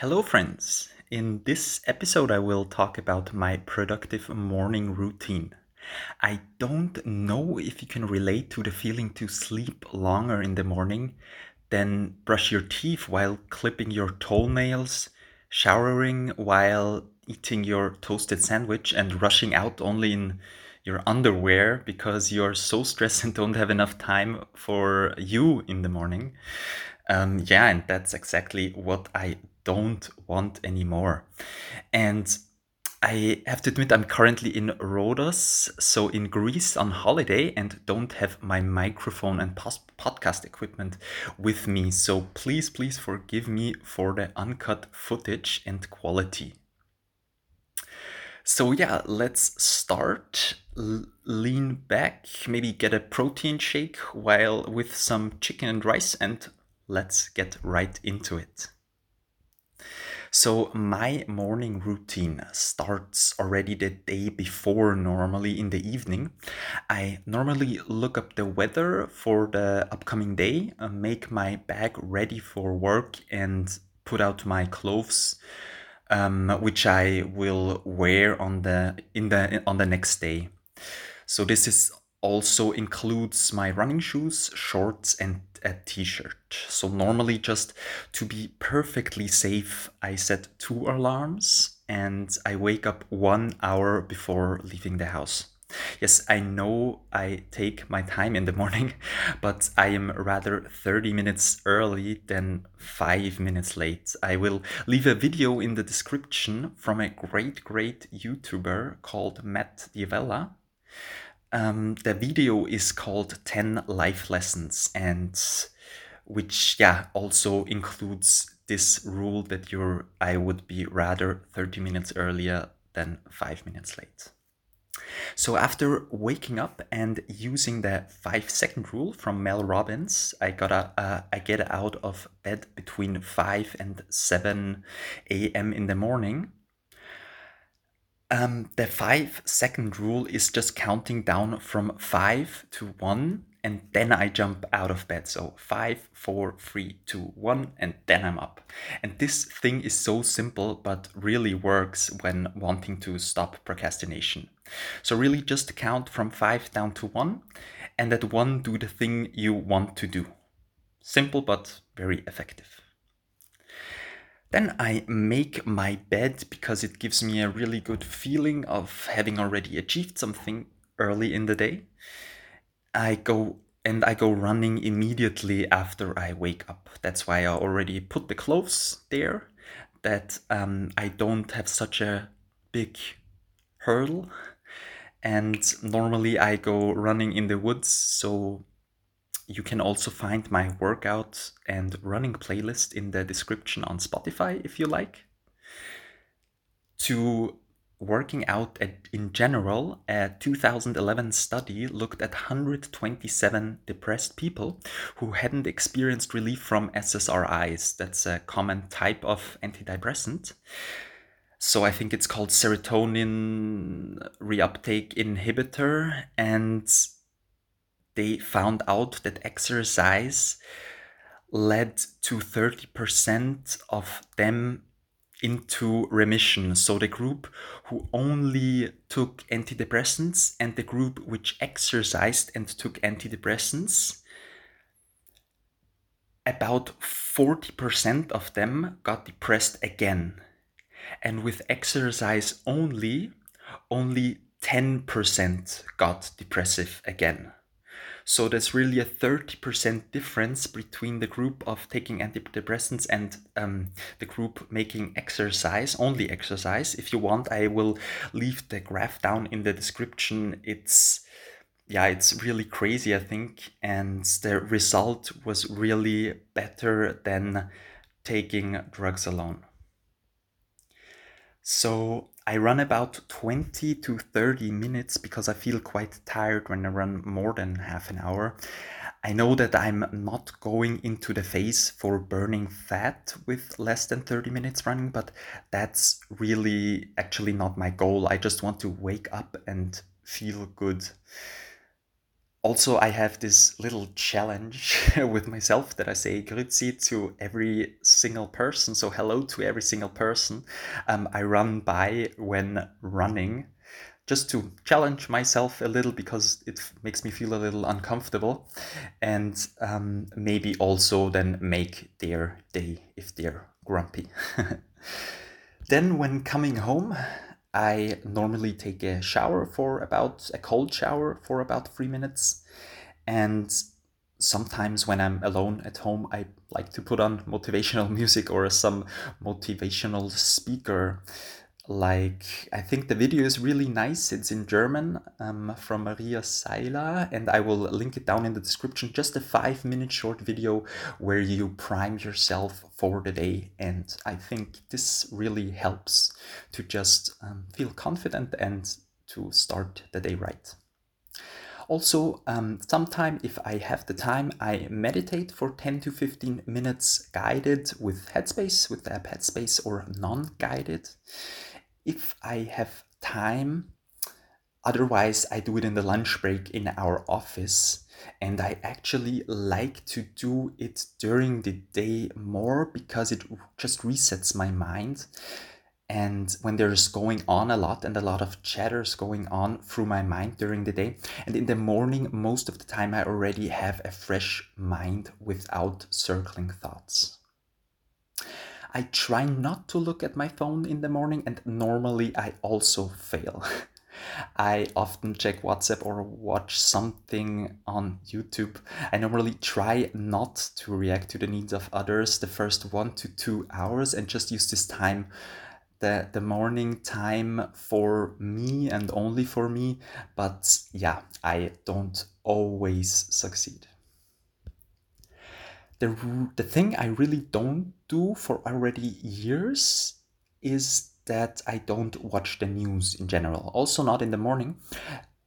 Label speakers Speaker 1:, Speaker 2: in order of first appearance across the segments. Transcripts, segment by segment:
Speaker 1: Hello, friends. In this episode, I will talk about my productive morning routine. I don't know if you can relate to the feeling to sleep longer in the morning, then brush your teeth while clipping your toenails, showering while eating your toasted sandwich, and rushing out only in your underwear because you're so stressed and don't have enough time for you in the morning. Um, yeah, and that's exactly what I don't want anymore. And I have to admit, I'm currently in Rhodes, so in Greece on holiday, and don't have my microphone and podcast equipment with me. So please, please forgive me for the uncut footage and quality. So, yeah, let's start. L- lean back, maybe get a protein shake while with some chicken and rice, and let's get right into it. So, my morning routine starts already the day before, normally in the evening. I normally look up the weather for the upcoming day, uh, make my bag ready for work, and put out my clothes. Um, which I will wear on the in the on the next day. So this is also includes my running shoes, shorts, and a t-shirt. So normally just to be perfectly safe, I set two alarms and I wake up one hour before leaving the house. Yes, I know I take my time in the morning, but I am rather 30 minutes early than 5 minutes late. I will leave a video in the description from a great, great YouTuber called Matt D'Avella. Um, the video is called 10 Life Lessons, and which, yeah, also includes this rule that you're, I would be rather 30 minutes earlier than 5 minutes late. So after waking up and using the 5 second rule from Mel Robbins, I got a, uh, I get out of bed between 5 and 7 a.m. in the morning um, the five second rule is just counting down from five to one, and then I jump out of bed. So five, four, three, two, one, and then I'm up. And this thing is so simple, but really works when wanting to stop procrastination. So, really, just count from five down to one, and at one, do the thing you want to do. Simple, but very effective. Then I make my bed because it gives me a really good feeling of having already achieved something early in the day. I go and I go running immediately after I wake up. That's why I already put the clothes there, that um, I don't have such a big hurdle. And normally I go running in the woods, so you can also find my workout and running playlist in the description on Spotify if you like. To working out at, in general, a 2011 study looked at 127 depressed people who hadn't experienced relief from SSRIs. That's a common type of antidepressant. So I think it's called serotonin reuptake inhibitor. And they found out that exercise led to 30% of them into remission. So the group who only took antidepressants and the group which exercised and took antidepressants, about 40% of them got depressed again. And with exercise only, only 10% got depressive again. So there's really a 30% difference between the group of taking antidepressants and um, the group making exercise, only exercise. If you want, I will leave the graph down in the description. It's yeah, it's really crazy, I think. And the result was really better than taking drugs alone. So I run about 20 to 30 minutes because I feel quite tired when I run more than half an hour. I know that I'm not going into the phase for burning fat with less than 30 minutes running, but that's really actually not my goal. I just want to wake up and feel good. Also, I have this little challenge with myself that I say grüezi to every single person. So, hello to every single person um, I run by when running, just to challenge myself a little because it makes me feel a little uncomfortable. And um, maybe also then make their day if they're grumpy. then, when coming home, I normally take a shower for about a cold shower for about three minutes. And sometimes when I'm alone at home, I like to put on motivational music or some motivational speaker like I think the video is really nice. It's in German um, from Malina Seiler, and I will link it down in the description. Just a five minute short video where you prime yourself for the day, and I think this really helps to just um, feel confident and to start the day right. Also, um, sometime if I have the time, I meditate for 10 to 15 minutes guided with Headspace, with the app Headspace, or non guided if I have time. Otherwise, I do it in the lunch break in our office. And I actually like to do it during the day more because it just resets my mind. And when there's going on a lot and a lot of chatters going on through my mind during the day, and in the morning, most of the time, I already have a fresh mind without circling thoughts. I try not to look at my phone in the morning, and normally I also fail. I often check WhatsApp or watch something on YouTube. I normally try not to react to the needs of others the first one to two hours and just use this time, the, the morning time for me and only for me. But yeah, I don't always succeed the the thing I really don't do for already years is that I don't watch the news in general. Also not in the morning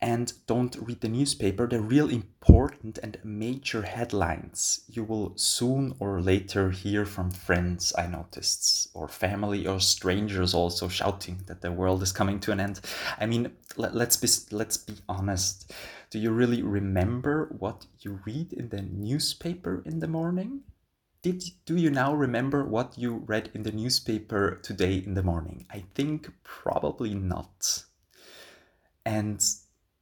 Speaker 1: and don't read the newspaper. The real important and major headlines you will soon or later hear from friends, I noticed, or family or strangers also shouting that the world is coming to an end. I mean, let, let's be let's be honest do you really remember what you read in the newspaper in the morning? Did do you now remember what you read in the newspaper today in the morning? I think probably not. And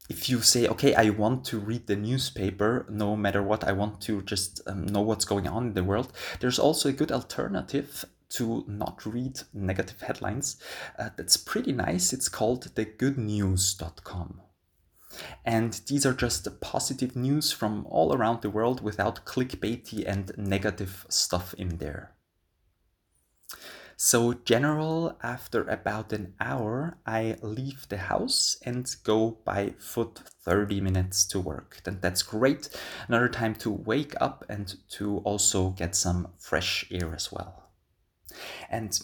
Speaker 1: if you say, okay, I want to read the newspaper no matter what, I want to just um, know what's going on in the world, there's also a good alternative to not read negative headlines. Uh, that's pretty nice. It's called thegoodnews.com. And these are just positive news from all around the world without clickbaity and negative stuff in there. So, general, after about an hour, I leave the house and go by foot 30 minutes to work. Then that's great. Another time to wake up and to also get some fresh air as well. And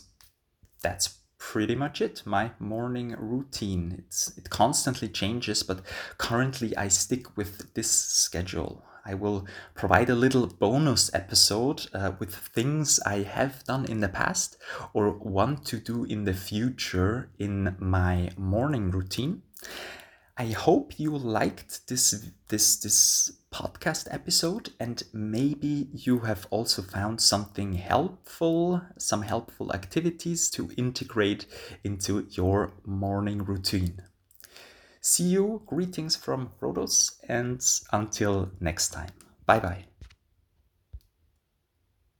Speaker 1: that's pretty much it. My morning routine. It's it constantly changes, but currently I stick with this schedule. I will provide a little bonus episode uh, with things I have done in the past or want to do in the future in my morning routine. I hope you liked this this this podcast episode and maybe you have also found something helpful, some helpful activities to integrate into your morning routine. See you, greetings from Rhodos, and until next time. Bye bye.